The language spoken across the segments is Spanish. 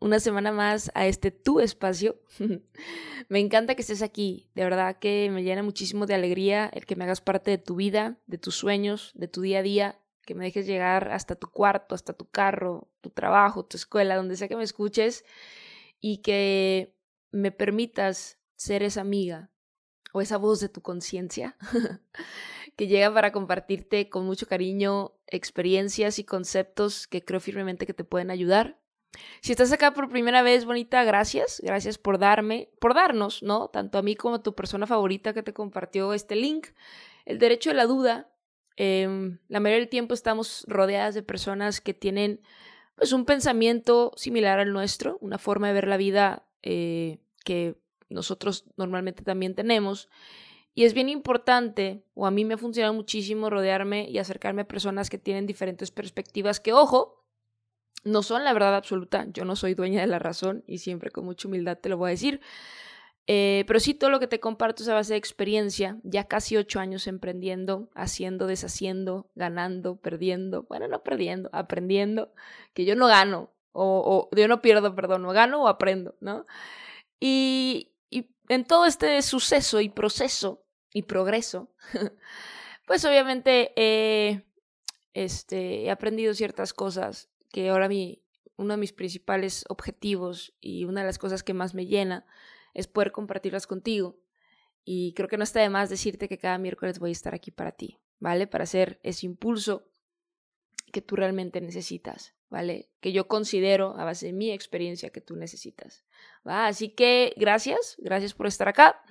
una semana más a este tu espacio. me encanta que estés aquí. De verdad que me llena muchísimo de alegría el que me hagas parte de tu vida, de tus sueños, de tu día a día, que me dejes llegar hasta tu cuarto, hasta tu carro, tu trabajo, tu escuela, donde sea que me escuches y que me permitas ser esa amiga o esa voz de tu conciencia que llega para compartirte con mucho cariño experiencias y conceptos que creo firmemente que te pueden ayudar. Si estás acá por primera vez, bonita, gracias. Gracias por darme, por darnos, ¿no? Tanto a mí como a tu persona favorita que te compartió este link. El derecho a la duda. Em, la mayoría del tiempo estamos rodeadas de personas que tienen pues un pensamiento similar al nuestro, una forma de ver la vida eh, que nosotros normalmente también tenemos. Y es bien importante, o a mí me ha funcionado muchísimo rodearme y acercarme a personas que tienen diferentes perspectivas, que ojo, no son la verdad absoluta. Yo no soy dueña de la razón y siempre con mucha humildad te lo voy a decir. Eh, pero sí, todo lo que te comparto es a base de experiencia. Ya casi ocho años emprendiendo, haciendo, deshaciendo, ganando, perdiendo. Bueno, no perdiendo, aprendiendo. Que yo no gano, o, o yo no pierdo, perdón, no gano o aprendo, ¿no? Y, en todo este suceso y proceso y progreso, pues obviamente este, he aprendido ciertas cosas que ahora mi, uno de mis principales objetivos y una de las cosas que más me llena es poder compartirlas contigo. Y creo que no está de más decirte que cada miércoles voy a estar aquí para ti, ¿vale? Para hacer ese impulso que tú realmente necesitas, ¿vale? Que yo considero a base de mi experiencia que tú necesitas. Así que gracias, gracias por estar acá.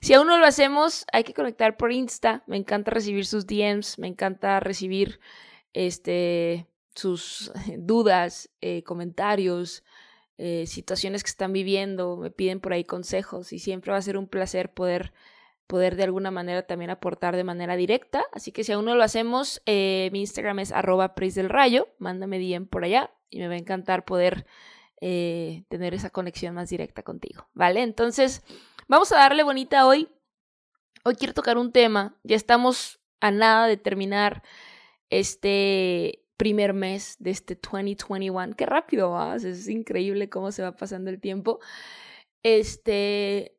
Si aún no lo hacemos, hay que conectar por Insta. Me encanta recibir sus DMs, me encanta recibir este, sus dudas, eh, comentarios, eh, situaciones que están viviendo, me piden por ahí consejos y siempre va a ser un placer poder poder de alguna manera también aportar de manera directa. Así que si aún no lo hacemos, eh, mi Instagram es arroba del rayo, mándame DM por allá y me va a encantar poder eh, tener esa conexión más directa contigo, ¿vale? Entonces, vamos a darle bonita hoy. Hoy quiero tocar un tema, ya estamos a nada de terminar este primer mes de este 2021. Qué rápido vas, es increíble cómo se va pasando el tiempo. Este,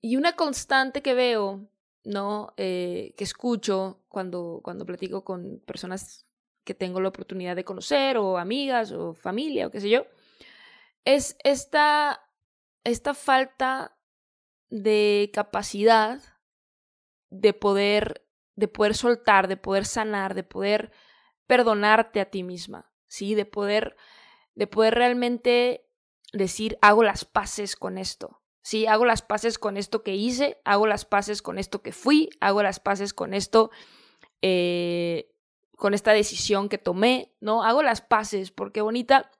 y una constante que veo, ¿no? Eh, que escucho cuando, cuando platico con personas que tengo la oportunidad de conocer, o amigas, o familia, o qué sé yo, es esta, esta falta de capacidad de poder, de poder soltar, de poder sanar, de poder perdonarte a ti misma, ¿sí? De poder, de poder realmente decir, hago las paces con esto, ¿sí? Hago las paces con esto que hice, hago las paces con esto que fui, hago las paces con esto, eh, con esta decisión que tomé, ¿no? Hago las paces, porque bonita,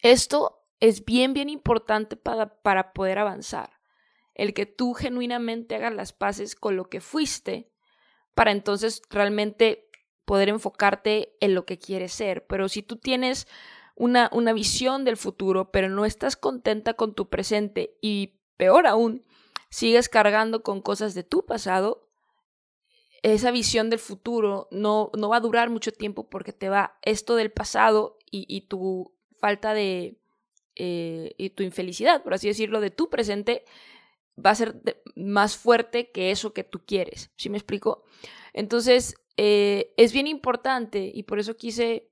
esto es bien, bien importante para, para poder avanzar. El que tú genuinamente hagas las paces con lo que fuiste para entonces realmente poder enfocarte en lo que quieres ser. Pero si tú tienes una, una visión del futuro, pero no estás contenta con tu presente y peor aún, sigues cargando con cosas de tu pasado, esa visión del futuro no, no va a durar mucho tiempo porque te va esto del pasado y, y tu falta de, eh, y tu infelicidad, por así decirlo, de tu presente va a ser más fuerte que eso que tú quieres. ¿Sí me explico? Entonces, eh, es bien importante y por eso quise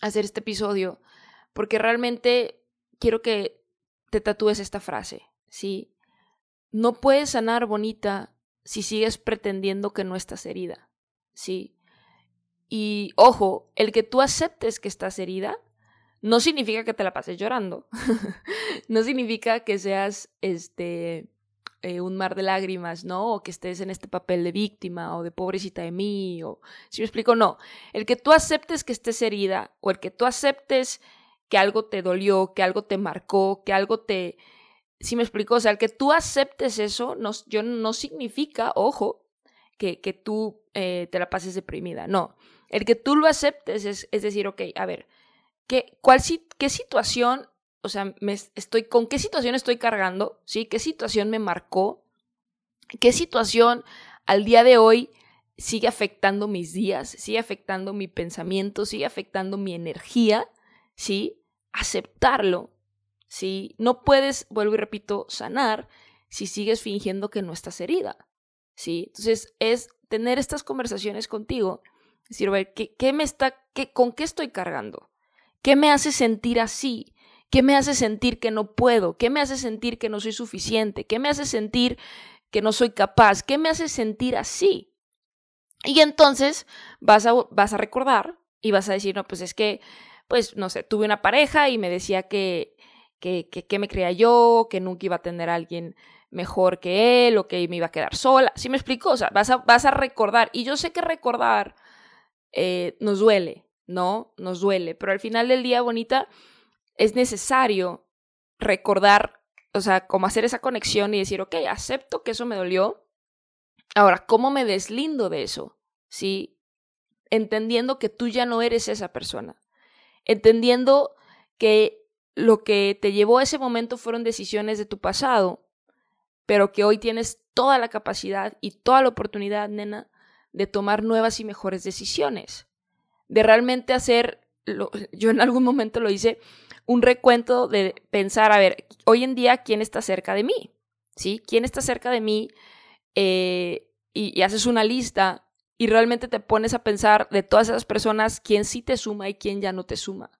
hacer este episodio, porque realmente quiero que te tatúes esta frase, ¿sí? No puedes sanar bonita si sigues pretendiendo que no estás herida. ¿sí? Y ojo, el que tú aceptes que estás herida no significa que te la pases llorando. no significa que seas este eh, un mar de lágrimas, ¿no? O que estés en este papel de víctima o de pobrecita de mí, o si me explico, no. El que tú aceptes que estés herida o el que tú aceptes que algo te dolió, que algo te marcó, que algo te... Si me explico, o sea, el que tú aceptes eso no, yo, no significa, ojo, que, que tú eh, te la pases deprimida, no. El que tú lo aceptes es, es decir, ok, a ver, ¿qué, cuál, ¿qué situación o sea, me estoy, ¿con qué situación estoy cargando? ¿Sí? ¿Qué situación me marcó? ¿Qué situación al día de hoy sigue afectando mis días? ¿Sigue afectando mi pensamiento? ¿Sigue afectando mi energía? ¿Sí? Aceptarlo. ¿Sí? No puedes, vuelvo y repito, sanar si sigues fingiendo que no estás herida. ¿Sí? Entonces, es tener estas conversaciones contigo. Decir, a ver, ¿qué, qué me está, qué, ¿con qué estoy cargando? ¿Qué me hace sentir así? ¿Qué me hace sentir que no puedo? ¿Qué me hace sentir que no soy suficiente? ¿Qué me hace sentir que no soy capaz? ¿Qué me hace sentir así? Y entonces vas a, vas a recordar y vas a decir, no, pues es que, pues, no sé, tuve una pareja y me decía que, que, que, me creía yo, que nunca iba a tener a alguien mejor que él o que me iba a quedar sola. ¿Sí me explico? O sea, vas a, vas a recordar. Y yo sé que recordar eh, nos duele, ¿no? Nos duele. Pero al final del día, bonita, es necesario recordar, o sea, como hacer esa conexión y decir, ok, acepto que eso me dolió. Ahora, ¿cómo me deslindo de eso? ¿Sí? Entendiendo que tú ya no eres esa persona. Entendiendo que lo que te llevó a ese momento fueron decisiones de tu pasado, pero que hoy tienes toda la capacidad y toda la oportunidad, nena, de tomar nuevas y mejores decisiones. De realmente hacer, yo en algún momento lo hice, un recuento de pensar, a ver, hoy en día, ¿quién está cerca de mí? ¿Sí? ¿Quién está cerca de mí? Eh, y, haces una lista y realmente te pones a pensar de todas esas personas, quién sí te suma y quién ya no te suma.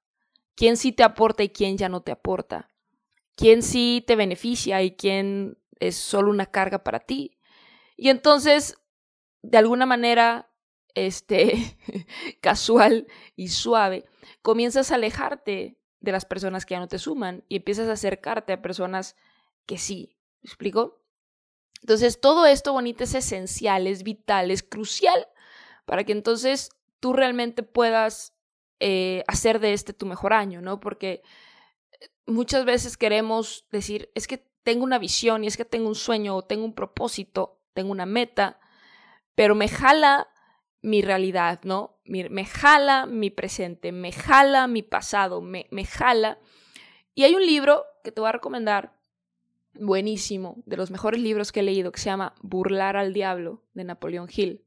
Quién sí te aporta y quién ya no te aporta. Quién sí te beneficia y quién es solo una carga para ti. Y entonces, de alguna manera, este, casual y suave, comienzas a alejarte de las personas que ya no te suman y empiezas a acercarte a personas que sí. ¿Me explico? Entonces, todo esto bonito es esencial, es vital, es crucial para que entonces tú realmente puedas eh, hacer de este tu mejor año, ¿no? Porque eh, muchas veces queremos decir, es que tengo una visión y es que tengo un sueño o tengo un propósito, tengo una meta, pero me jala mi realidad, ¿no? Me, jala mi presente, me jala mi pasado, me, me jala. Y hay un libro que te voy a recomendar, buenísimo, de los mejores libros que he leído, que se llama Burlar al Diablo, de Napoleón Hill.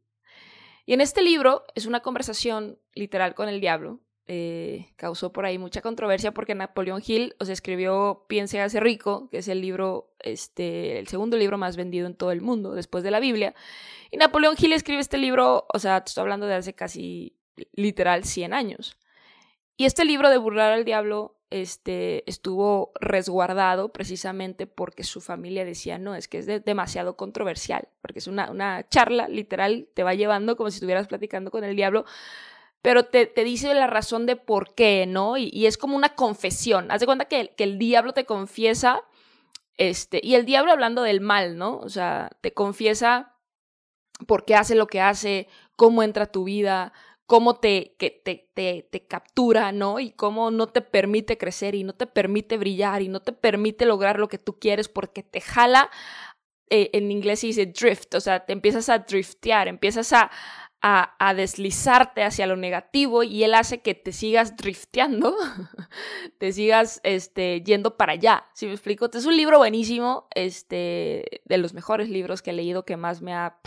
Y en este libro es una conversación literal con el diablo, eh, causó por ahí mucha controversia porque Napoleón Hill os escribió Piense hace rico, que es el libro, este, el segundo libro más vendido en todo el mundo después de la Biblia. Y Napoleón Hill escribe este libro, o sea, estoy hablando de hace casi literal 100 años. Y este libro de burlar al diablo este, estuvo resguardado precisamente porque su familia decía, no, es que es demasiado controversial, porque es una, una charla literal, te va llevando como si estuvieras platicando con el diablo pero te, te, dice la razón de por qué, ¿no? Y, es como una confesión. Haz de cuenta que, que, el diablo te confiesa, este, y el diablo hablando del mal, ¿no? O sea, te confiesa por qué hace lo que hace, cómo entra tu vida, cómo te, que te, te, te, captura, ¿no? Y cómo no te permite crecer y no te permite brillar y no te permite lograr lo que tú quieres porque te jala, eh, en inglés se dice drift, o sea, te empiezas a driftear, empiezas a, a, deslizarte hacia lo negativo y él hace que te sigas drifteando, te sigas este, yendo para allá. ¿Sí me explico? Es un libro buenísimo, este, de los mejores libros que he leído, que más me ha,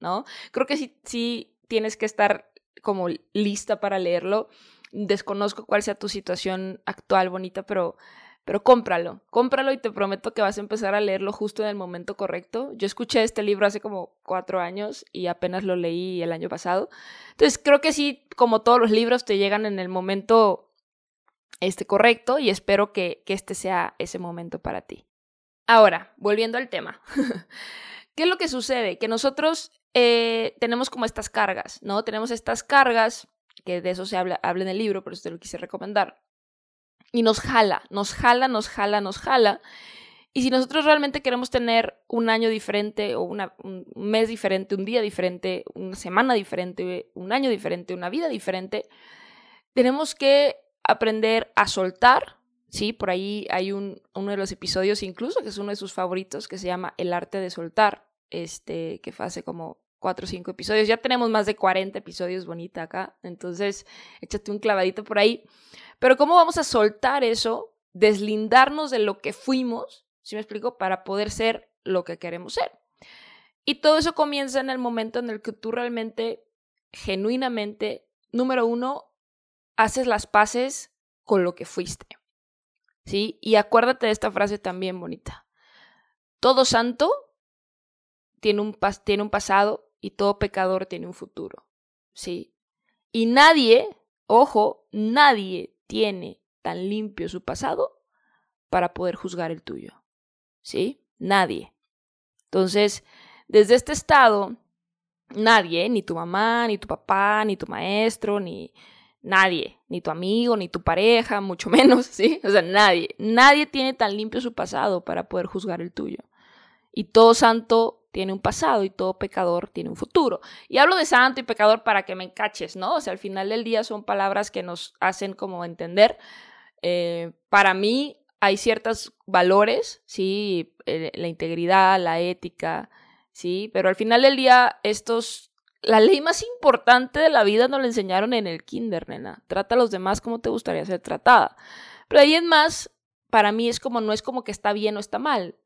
¿no? Creo que sí, sí tienes que estar como lista para leerlo. Desconozco cuál sea tu situación actual, bonita, pero pero cómpralo, cómpralo y te prometo que vas a empezar a leerlo justo en el momento correcto. Yo escuché este libro hace como cuatro años y apenas lo leí el año pasado. Entonces creo que sí, como todos los libros, te llegan en el momento este, correcto y espero que, que este sea ese momento para ti. Ahora, volviendo al tema. ¿Qué es lo que sucede? Que nosotros eh, tenemos como estas cargas, ¿no? Tenemos estas cargas, que de eso se habla, habla en el libro, por eso lo quise recomendar. Y nos jala, nos jala, nos jala, nos jala. Y si nosotros realmente queremos tener un año diferente o un mes diferente, un día diferente, una semana diferente, un año diferente, una vida diferente, tenemos que aprender a soltar, ¿sí? Por ahí hay un, uno de los episodios incluso, que es uno de sus favoritos, que se llama El arte de soltar, este, que fue hace como cuatro o cinco episodios. Ya tenemos más de 40 episodios bonita acá, entonces échate un clavadito por ahí. Pero ¿cómo vamos a soltar eso? Deslindarnos de lo que fuimos ¿sí me explico? Para poder ser lo que queremos ser. Y todo eso comienza en el momento en el que tú realmente, genuinamente, número uno, haces las paces con lo que fuiste. ¿Sí? Y acuérdate de esta frase también bonita. Todo santo tiene un, tiene un pasado y todo pecador tiene un futuro. ¿Sí? Y nadie, ojo, nadie tiene tan limpio su pasado para poder juzgar el tuyo. ¿sí? Nadie. Entonces, desde este estado, nadie, ni tu mamá, ni tu papá, ni tu maestro, ni nadie, ni tu amigo, ni tu pareja, mucho menos, ¿sí? O sea, nadie, nadie tiene tan limpio su pasado para poder juzgar el tuyo. Y todo santo tiene un pasado y todo pecador tiene un futuro. Y hablo de santo y pecador para que me encaches, ¿no? O sea, al final del día son palabras que nos hacen como entender. Eh, para mí, hay ciertos valores, sí, eh, la integridad, la ética, sí, pero al final del día estos la ley más importante de la vida nos la enseñaron en el kinder, nena. Trata a los demás como te gustaría ser tratada. Pero ahí en más, para mí es como no es como que está bien o está mal.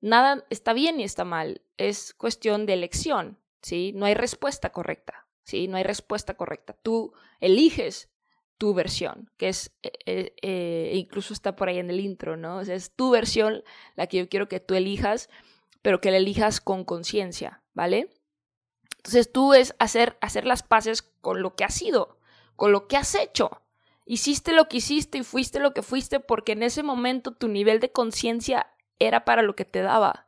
Nada está bien ni está mal. Es cuestión de elección, ¿sí? No hay respuesta correcta, ¿sí? No hay respuesta correcta. Tú eliges tu versión, que es, eh, eh, eh, incluso está por ahí en el intro, ¿no? Es tu versión la que yo quiero que tú elijas, pero que la elijas con conciencia, ¿vale? Entonces tú es hacer, hacer las paces con lo que has sido, con lo que has hecho. Hiciste lo que hiciste y fuiste lo que fuiste porque en ese momento tu nivel de conciencia era para lo que te daba.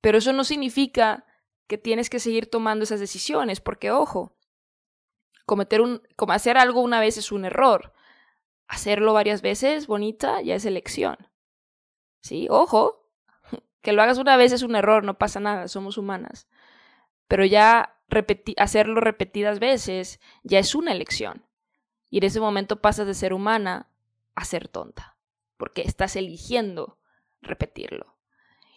Pero eso no significa que tienes que seguir tomando esas decisiones, porque ojo, cometer un, como hacer algo una vez es un error. Hacerlo varias veces, bonita, ya es elección. ¿Sí? Ojo, que lo hagas una vez es un error, no pasa nada, somos humanas. Pero ya hacerlo repetidas veces ya es una elección. Y en ese momento pasas de ser humana a ser tonta, porque estás eligiendo repetirlo.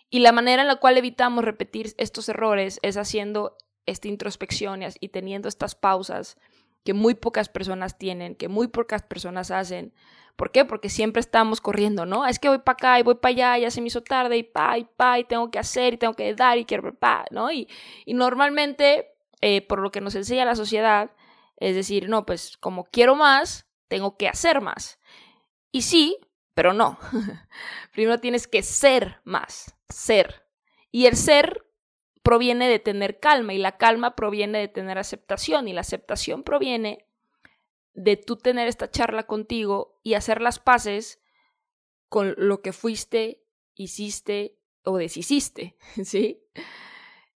Y la manera en la cual evitamos repetir estos errores es haciendo esta introspección y teniendo estas pausas que muy pocas personas tienen, que muy pocas personas hacen. ¿Por qué? Porque siempre estamos corriendo, ¿no? Es que voy para acá y voy para allá, ya se me hizo tarde y pa, y pa, y tengo que hacer y tengo que dar y quiero, pa, ¿no? Y, y normalmente, eh, por lo que nos enseña la sociedad, es decir, no, pues como quiero más, tengo que hacer más. Y sí, pero no. Primero tienes que ser más, ser. Y el ser proviene de tener calma y la calma proviene de tener aceptación y la aceptación proviene de tú tener esta charla contigo y hacer las paces con lo que fuiste, hiciste o deshiciste, ¿sí?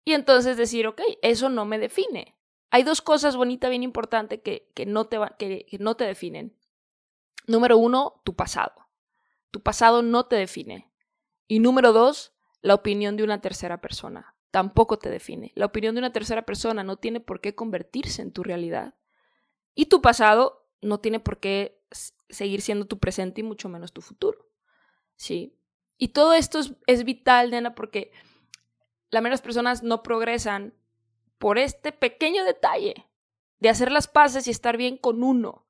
Y entonces decir, ok, eso no me define. Hay dos cosas bonitas, bien importantes, que, que, no que no te definen. Número uno, tu pasado. Tu pasado no te define. Y número dos, la opinión de una tercera persona tampoco te define. La opinión de una tercera persona no tiene por qué convertirse en tu realidad. Y tu pasado no tiene por qué seguir siendo tu presente y mucho menos tu futuro. ¿Sí? Y todo esto es, vital, nena, porque las menos personas no progresan por este pequeño detalle de hacer las paces y estar bien con uno.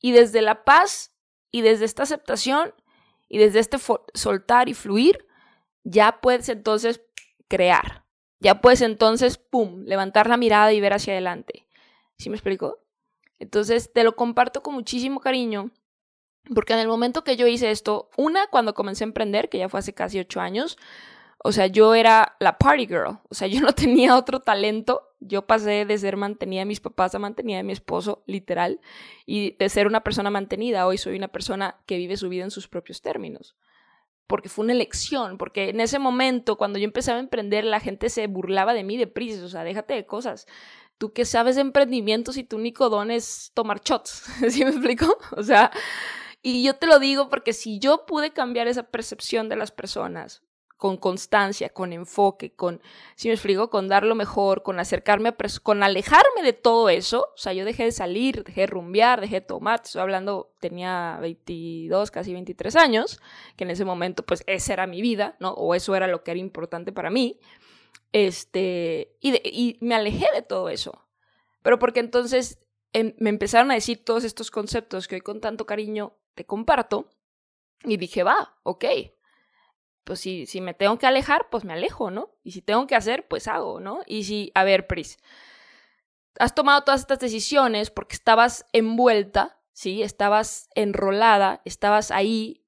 Y desde la paz y desde esta aceptación y desde este soltar y fluir, ya puedes entonces crear ya puedes entonces, ¡pum!, levantar la mirada y ver hacia adelante. ¿Sí me explico? Entonces te lo comparto con muchísimo cariño, porque en el momento que yo hice esto, una, cuando comencé a emprender, que ya fue hace casi ocho años, o sea, yo era la party girl, o sea, yo no tenía otro talento, yo pasé de ser mantenida de mis papás a mantenida de mi esposo, literal, y de ser una persona mantenida, hoy soy una persona que vive su vida en sus propios términos porque fue una elección, porque en ese momento, cuando yo empezaba a emprender, la gente se burlaba de mí de prisas, o sea, déjate de cosas. Tú que sabes de emprendimientos y tu único don es tomar shots, ¿sí me explico? O sea, y yo te lo digo porque si yo pude cambiar esa percepción de las personas con constancia, con enfoque, con, si me explico, con dar lo mejor, con acercarme, a con alejarme de todo eso. O sea, yo dejé de salir, dejé de rumbear, dejé de tomar. Estoy hablando, tenía 22, casi 23 años, que en ese momento, pues, esa era mi vida, ¿no? O eso era lo que era importante para mí. Este, y, y me alejé de todo eso. Pero porque entonces em, me empezaron a decir todos estos conceptos que hoy con tanto cariño te comparto. Y dije, va, ok, pues si, si me tengo que alejar, pues me alejo, ¿no? Y si tengo que hacer, pues hago, ¿no? Y si, a ver, Pris, has tomado todas estas decisiones porque estabas envuelta, ¿sí? Estabas enrolada, estabas ahí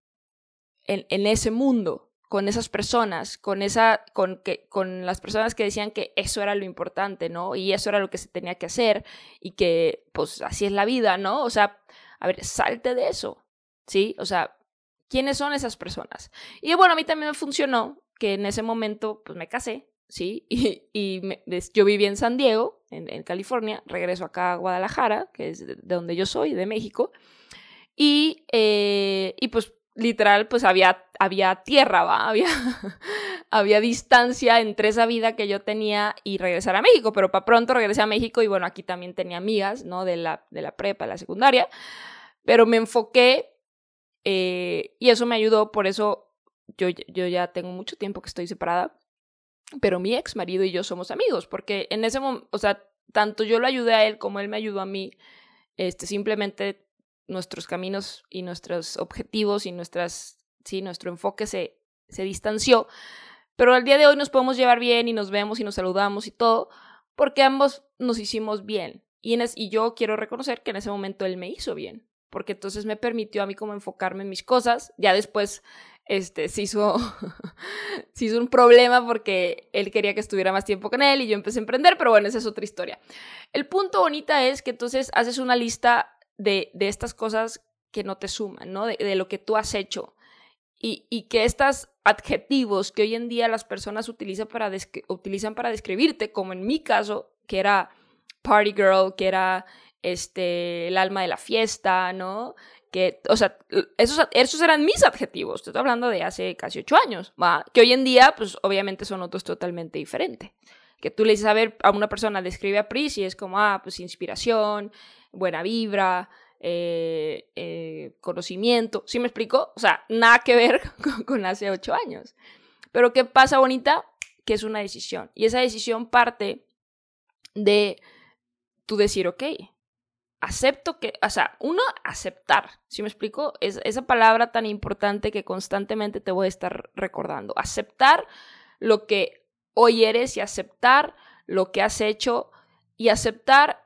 en, en ese mundo, con esas personas, con esa, con que, con las personas que decían que eso era lo importante, ¿no? Y eso era lo que se tenía que hacer, y que, pues, así es la vida, ¿no? O sea, a ver, salte de eso, ¿sí? O sea, quiénes son esas personas. Y bueno, a mí también me funcionó que en ese momento pues me casé, ¿sí? Y, y yo viví en San Diego, en, California, regreso acá a Guadalajara, que es de, donde yo soy, de México, y, eh, y pues literal pues había, había tierra, ¿va? Había, había distancia entre esa vida que yo tenía y regresar a México, pero para pronto regresé a México y bueno, aquí también tenía amigas, ¿no? De la, de la prepa, de la secundaria, pero me enfoqué eh, y eso me ayudó, por eso yo, yo ya tengo mucho tiempo que estoy separada, pero mi ex marido y yo somos amigos, porque en ese momento, o sea, tanto yo lo ayudé a él como él me ayudó a mí, este, simplemente nuestros caminos y nuestros objetivos y nuestras, sí, nuestro enfoque se, se distanció, pero al día de hoy nos podemos llevar bien y nos vemos y nos saludamos y todo, porque ambos nos hicimos bien. Y, en y yo quiero reconocer que en ese momento él me hizo bien porque entonces me permitió a mí como enfocarme en mis cosas. Ya después este, se, hizo, se hizo un problema porque él quería que estuviera más tiempo con él y yo empecé a emprender, pero bueno, esa es otra historia. El punto bonita es que entonces haces una lista de, de estas cosas que no te suman, ¿no? De, lo que tú has hecho. Y, y, que estos adjetivos que hoy en día las personas utilizan para, utilizan para describirte, como en mi caso, que era party girl, que era este, el alma de la fiesta, ¿no? Que, o sea, esos, esos eran mis adjetivos, estoy hablando de hace casi ocho años. Que hoy en día, pues obviamente son otros totalmente diferentes. Que tú le dices a ver a una persona, describe a Pris y es como, ah, pues inspiración, buena vibra, eh, eh, conocimiento, ¿sí me explico? O sea, nada que ver con, con hace ocho años. Pero ¿qué pasa, bonita? Que es una decisión. Y esa decisión parte de tú decir, ok, acepto que, o sea, uno, aceptar, ¿sí me explico? Es esa palabra tan importante que constantemente te voy a estar recordando. Aceptar lo que hoy eres y aceptar lo que has hecho y aceptar,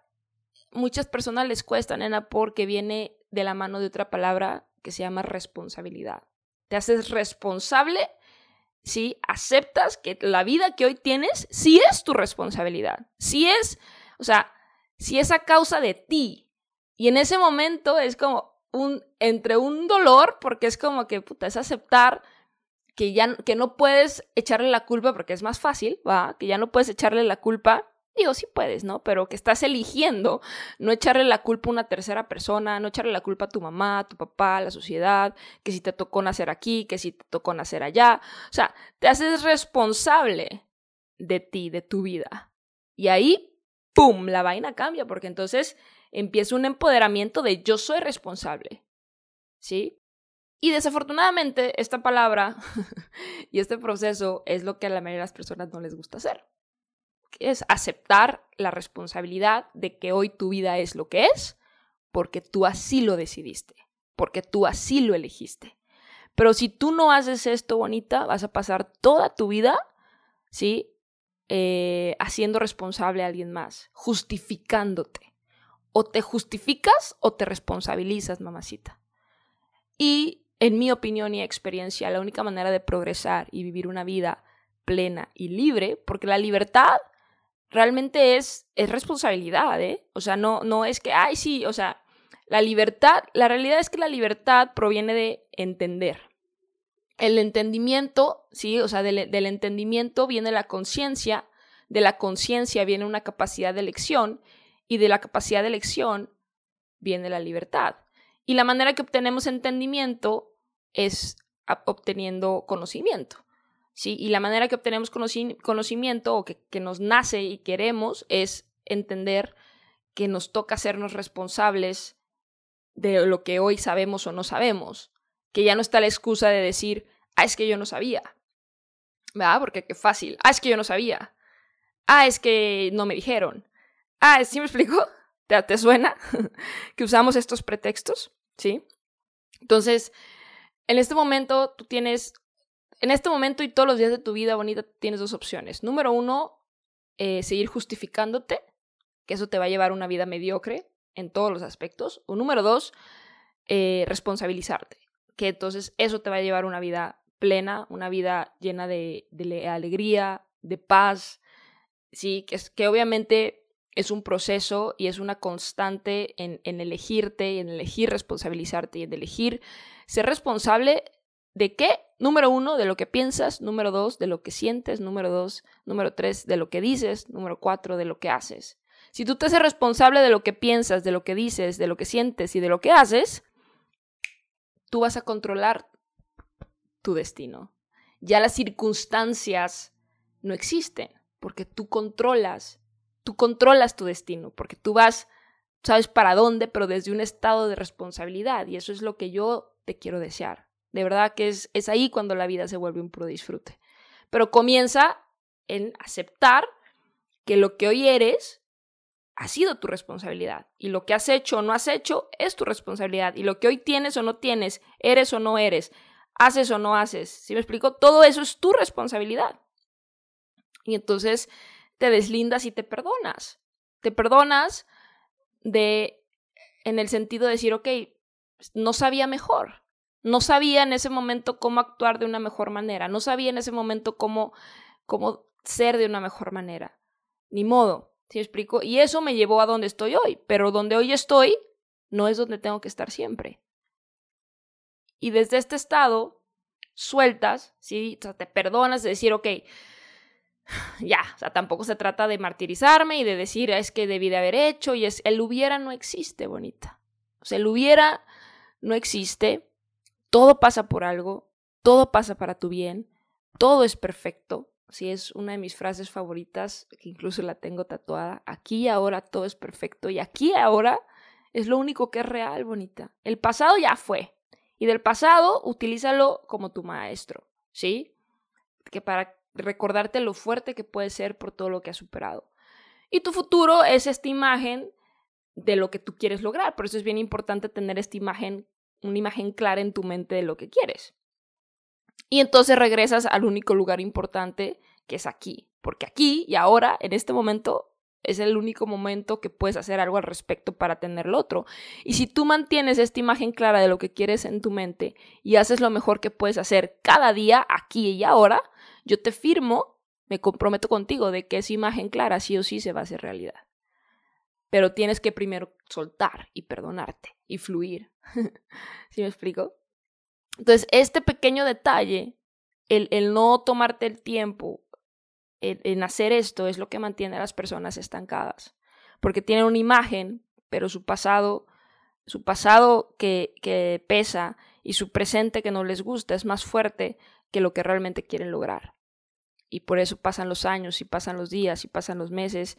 muchas personas les cuesta, nena, porque viene de la mano de otra palabra que se llama responsabilidad. Te haces responsable ¿sí? Aceptas que la vida que hoy tienes sí es tu responsabilidad, sí es, o sea, si es a causa de ti, y en ese momento es como un, entre un dolor, porque es como que, puta, es aceptar que ya que no puedes echarle la culpa, porque es más fácil, ¿va? Que ya no puedes echarle la culpa. Digo, sí puedes, ¿no? Pero que estás eligiendo no echarle la culpa a una tercera persona, no echarle la culpa a tu mamá, a tu papá, a la sociedad, que si te tocó nacer aquí, que si te tocó nacer allá. O sea, te haces responsable de ti, de tu vida. Y ahí, ¡pum!, la vaina cambia, porque entonces empieza un empoderamiento de yo soy responsable. ¿Sí? Y desafortunadamente esta palabra y este proceso es lo que a la mayoría de las personas no les gusta hacer. Es aceptar la responsabilidad de que hoy tu vida es lo que es porque tú así lo decidiste, porque tú así lo elegiste. Pero si tú no haces esto bonita, vas a pasar toda tu vida, ¿sí? Eh, haciendo responsable a alguien más, justificándote o te justificas o te responsabilizas, mamacita. Y en mi opinión y experiencia, la única manera de progresar y vivir una vida plena y libre, porque la libertad realmente es, es responsabilidad, ¿eh? O sea, no, no es que, ay, sí, o sea, la libertad, la realidad es que la libertad proviene de entender. el entendimiento, sí, o sea, del, del entendimiento viene la conciencia, de la conciencia viene una capacidad de elección y de la capacidad de elección viene la libertad. Y la manera que obtenemos entendimiento es obteniendo conocimiento. ¿sí? Y la manera que obtenemos conocimiento o que, que nos nace y queremos es entender que nos toca hacernos responsables de lo que hoy sabemos o no sabemos. Que ya no está la excusa de decir, ah, es que yo no sabía. ¿Verdad? Porque qué fácil. Ah, es que yo no sabía. Ah, es que no me dijeron. Ah, ¿sí me explico? ¿Te, te suena que usamos estos pretextos? ¿Sí? Entonces, en este momento tú tienes, en este momento y todos los días de tu vida bonita, tienes dos opciones. Número uno, eh, seguir justificándote, que eso te va a llevar a una vida mediocre en todos los aspectos. O número dos, eh, responsabilizarte, que entonces eso te va a llevar a una vida plena, una vida llena de, de alegría, de paz, sí, que, es, que obviamente es un proceso y es una constante en, en elegirte en elegir responsabilizarte y en elegir ser responsable de qué, número uno, de lo que piensas, número dos, de lo que sientes, número dos, número tres, de lo que dices, número cuatro, de lo que haces. Si tú te haces responsable de lo que piensas, de lo que dices, de lo que sientes y de lo que haces, tú vas a controlar tu destino. Ya las circunstancias no existen porque tú controlas tú controlas tu destino, porque tú vas, sabes para dónde, pero desde un estado de responsabilidad. Y eso es lo que yo te quiero desear. De verdad que es, es ahí cuando la vida se vuelve un puro disfrute. Pero comienza en aceptar que lo que hoy eres ha sido tu responsabilidad. Y lo que has hecho o no has hecho es tu responsabilidad. Y lo que hoy tienes o no tienes, eres o no eres, haces o no haces. Si me explico? Todo eso es tu responsabilidad. Y entonces te deslindas y te perdonas. Te perdonas de, en el sentido de decir, ok, no sabía mejor. No sabía en ese momento cómo actuar de una mejor manera. No sabía en ese momento cómo, cómo ser de una mejor manera. Ni modo, ¿sí explico? Y eso me llevó a donde estoy hoy. Pero donde hoy estoy no es donde tengo que estar siempre. Y desde este estado, sueltas, ¿sí? O sea, te perdonas de decir, ok, ya, o sea, tampoco se trata de martirizarme y de decir, es que debí de haber hecho, y es, el hubiera no existe, bonita. O sea, el hubiera no existe, todo pasa por algo, todo pasa para tu bien, todo es perfecto. Si es una de mis frases favoritas, que incluso la tengo tatuada, aquí y ahora todo es perfecto, y aquí y ahora es lo único que es real, bonita. El pasado ya fue, y del pasado utilízalo como tu maestro, ¿sí? Que para recordarte lo fuerte que puedes ser por todo lo que has superado. Y tu futuro es esta imagen de lo que tú quieres lograr. Por eso es bien importante tener esta imagen, una imagen clara en tu mente de lo que quieres. Y entonces regresas al único lugar importante que es aquí. Porque aquí y ahora, en este momento, es el único momento que puedes hacer algo al respecto para tener lo otro. Y si tú mantienes esta imagen clara de lo que quieres en tu mente y haces lo mejor que puedes hacer cada día, aquí y ahora, yo te firmo, me comprometo contigo de que esa imagen clara sí o sí se va a hacer realidad. Pero tienes que primero soltar y perdonarte y fluir. ¿Sí me explico? Entonces, este pequeño detalle, el, el no tomarte el tiempo en, hacer esto, es lo que mantiene a las personas estancadas. Porque tienen una imagen, pero su pasado, su pasado que, que pesa y su presente que no les gusta es más fuerte que lo que realmente quieren lograr y por eso pasan los años y pasan los días y pasan los meses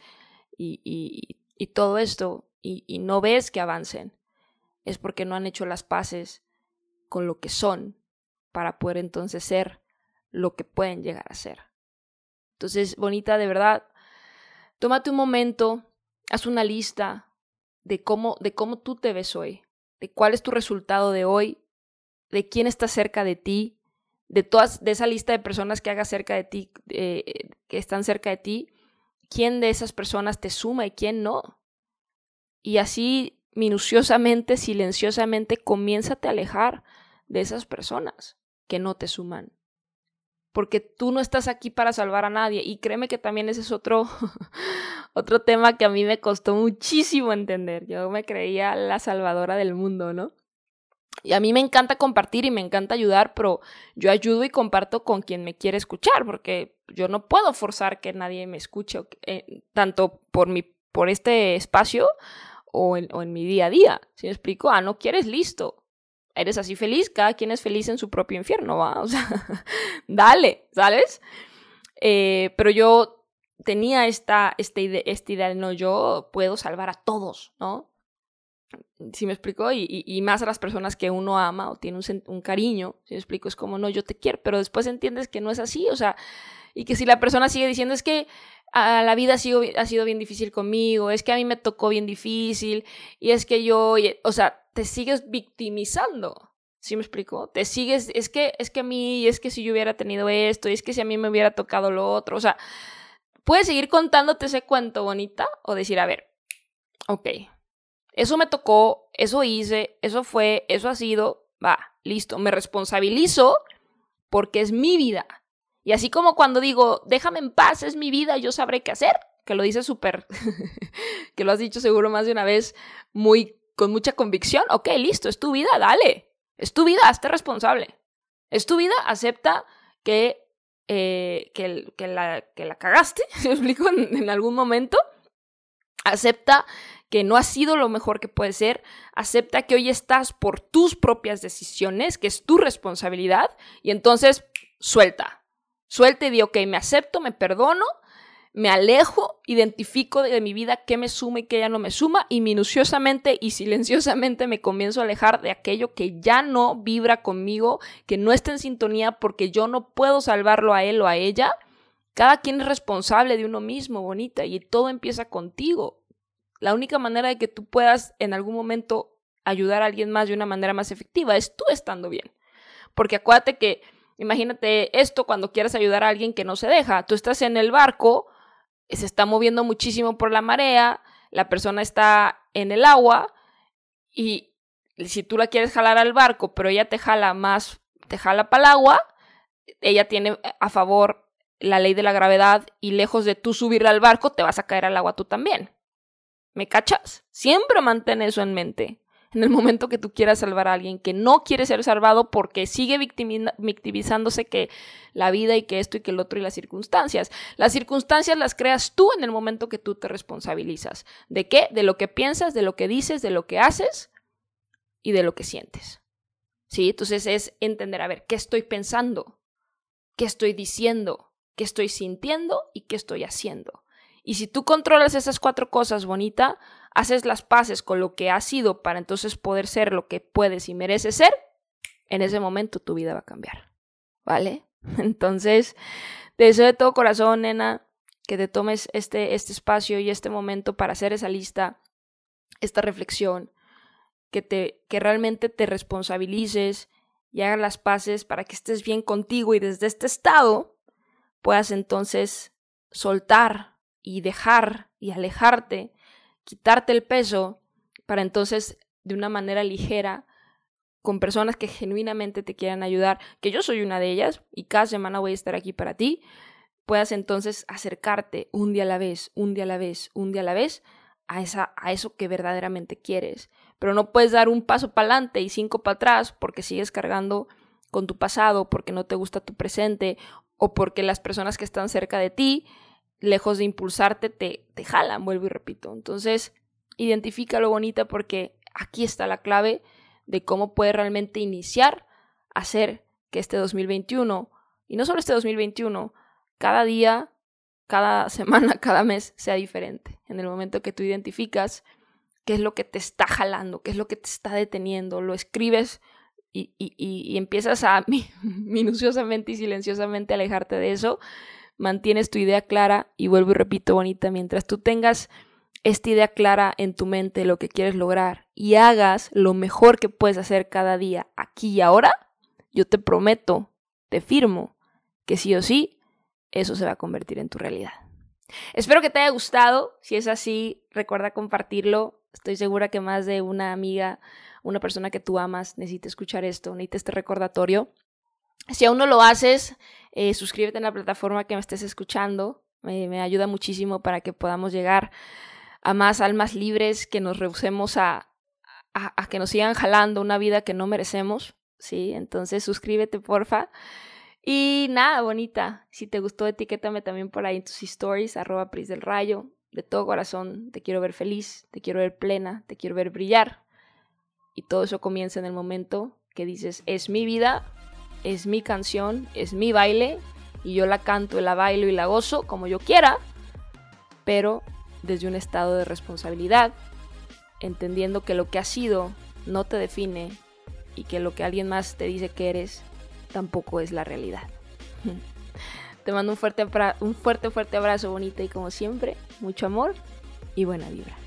y, y, todo esto y, y no ves que avancen. Es porque no han hecho las paces con lo que son para poder entonces ser lo que pueden llegar a ser. Entonces, bonita, de verdad, tómate un momento, haz una lista de cómo, de cómo tú te ves hoy, de cuál es tu resultado de hoy, de quién está cerca de ti, de todas, de esa lista de personas que hagas cerca de ti, eh, que están cerca de ti, quién de esas personas te suma y quién no. Y así minuciosamente, silenciosamente, comiénzate a alejar de esas personas que no te suman. Porque tú no estás aquí para salvar a nadie. Y créeme que también ese es otro, otro tema que a mí me costó muchísimo entender. Yo me creía la salvadora del mundo, ¿no? Y a mí me encanta compartir y me encanta ayudar, pero yo ayudo y comparto con quien me quiere escuchar, porque yo no puedo forzar que nadie me escuche, eh, tanto por, mi, por este espacio o en, mi día a día. Si me explico, ah, no quieres, listo. Eres así feliz, cada quien es feliz en su propio infierno, ¿va? O sea, dale, ¿sabes? Eh, pero yo tenía esta, esta, idea, esta idea de, no, yo puedo salvar a todos, ¿no? Si me explico, y, y, más a las personas que uno ama o tiene un, cariño, si me explico, es como, no, yo te quiero, pero después entiendes que no es así, o sea, y que si la persona sigue diciendo, es que a la vida ha sido, ha sido bien difícil conmigo, es que a mí me tocó bien difícil, y es que yo, o sea, te sigues victimizando, ¿sí me explico? Te sigues, es que, es que a mí, es que si yo hubiera tenido esto, y es que si a mí me hubiera tocado lo otro, o sea, puedes seguir contándote ese cuento bonita o decir, a ver, ok, eso me tocó, eso hice, eso fue, eso ha sido, va, listo, me responsabilizo porque es mi vida. Y así como cuando digo, déjame en paz, es mi vida, yo sabré qué hacer, que lo dice súper, que lo has dicho seguro más de una vez, muy, con mucha convicción, ok, listo, es tu vida, dale, es tu vida, hazte responsable. Es tu vida, acepta que, eh, que, la, que la cagaste, ¿me explico? en algún momento. Acepta que no ha sido lo mejor que puede ser, acepta que hoy estás por tus propias decisiones, que es tu responsabilidad, y entonces suelta. Suelta y di, ok, me acepto, me perdono, me alejo, identifico de mi vida qué me suma y qué ya no me suma, y minuciosamente y silenciosamente me comienzo a alejar de aquello que ya no vibra conmigo, que no está en sintonía porque yo no puedo salvarlo a él o a ella. Cada quien es responsable de uno mismo, bonita, y todo empieza contigo. La única manera de que tú puedas en algún momento ayudar a alguien más de una manera más efectiva es tú estando bien. Porque acuérdate que, imagínate esto cuando quieras ayudar a alguien que no se deja. Tú estás en el barco, se está moviendo muchísimo por la marea, la persona está en el agua y si tú la quieres jalar al barco, pero ella te jala más, te jala para el agua, ella tiene a favor la ley de la gravedad y lejos de tú subir al barco, te vas a caer al agua tú también. ¿Me cachas? Siempre mantén eso en mente. En el momento que tú quieras salvar a alguien que no quiere ser salvado porque sigue victimizándose que la vida y que esto y que el otro y las circunstancias. Las circunstancias las creas tú en el momento que tú te responsabilizas. ¿De qué? De lo que piensas, de lo que dices, de lo que haces y de lo que sientes. ¿Sí? Entonces es entender, a ver, ¿qué estoy pensando? ¿Qué estoy diciendo? ¿Qué estoy sintiendo? ¿Y qué estoy haciendo? Y si tú controlas esas cuatro cosas, bonita, haces las paces con lo que has sido para entonces poder ser lo que puedes y mereces ser, en ese momento tu vida va a cambiar. ¿Vale? Entonces, te deseo de todo corazón, nena, que te tomes este, este espacio y este momento para hacer esa lista, esta reflexión, que, te, que realmente te responsabilices y hagas las paces para que estés bien contigo y desde este estado puedas entonces soltar y dejar y alejarte, quitarte el peso para entonces de una manera ligera con personas que genuinamente te quieran ayudar, que yo soy una de ellas y cada semana voy a estar aquí para ti, puedas entonces acercarte un día a la vez, un día a la vez, un día a la vez a, esa, a eso que verdaderamente quieres. Pero no puedes dar un paso para adelante y cinco para atrás porque sigues cargando con tu pasado, porque no te gusta tu presente o porque las personas que están cerca de ti lejos de impulsarte, te, te jalan, vuelvo y repito. Entonces, identifica lo bonita porque aquí está la clave de cómo puedes realmente iniciar a hacer que este 2021, y no solo este 2021, cada día, cada semana, cada mes sea diferente. En el momento que tú identificas qué es lo que te está jalando, qué es lo que te está deteniendo, lo escribes y, y, y empiezas a minuciosamente y silenciosamente alejarte de eso, mantienes tu idea clara y vuelvo y repito bonita, mientras tú tengas esta idea clara en tu mente, lo que quieres lograr y hagas lo mejor que puedes hacer cada día, aquí y ahora, yo te prometo, te firmo, que sí o sí, eso se va a convertir en tu realidad. Espero que te haya gustado. Si es así, recuerda compartirlo. Estoy segura que más de una amiga, una persona que tú amas, necesita escuchar esto, necesita este recordatorio. Si aún no lo haces, eh, suscríbete en la plataforma que me estés escuchando. me ayuda muchísimo para que podamos llegar a más almas libres, que nos rehusemos a, a, que nos sigan jalando una vida que no merecemos, ¿sí? Entonces suscríbete, porfa. Y nada, bonita, si te gustó, etiquétame también por ahí en tus stories, arroba Pris del Rayo. De todo corazón, te quiero ver feliz, te quiero ver plena, te quiero ver brillar. Y todo eso comienza en el momento que dices, es mi vida, es mi canción, es mi baile, y yo la canto y la bailo y la gozo como yo quiera, pero desde un estado de responsabilidad, entendiendo que lo que has sido no te define y que lo que alguien más te dice que eres tampoco es la realidad. Te mando un fuerte, un fuerte, fuerte abrazo bonita y como siempre, mucho amor y buena vibra.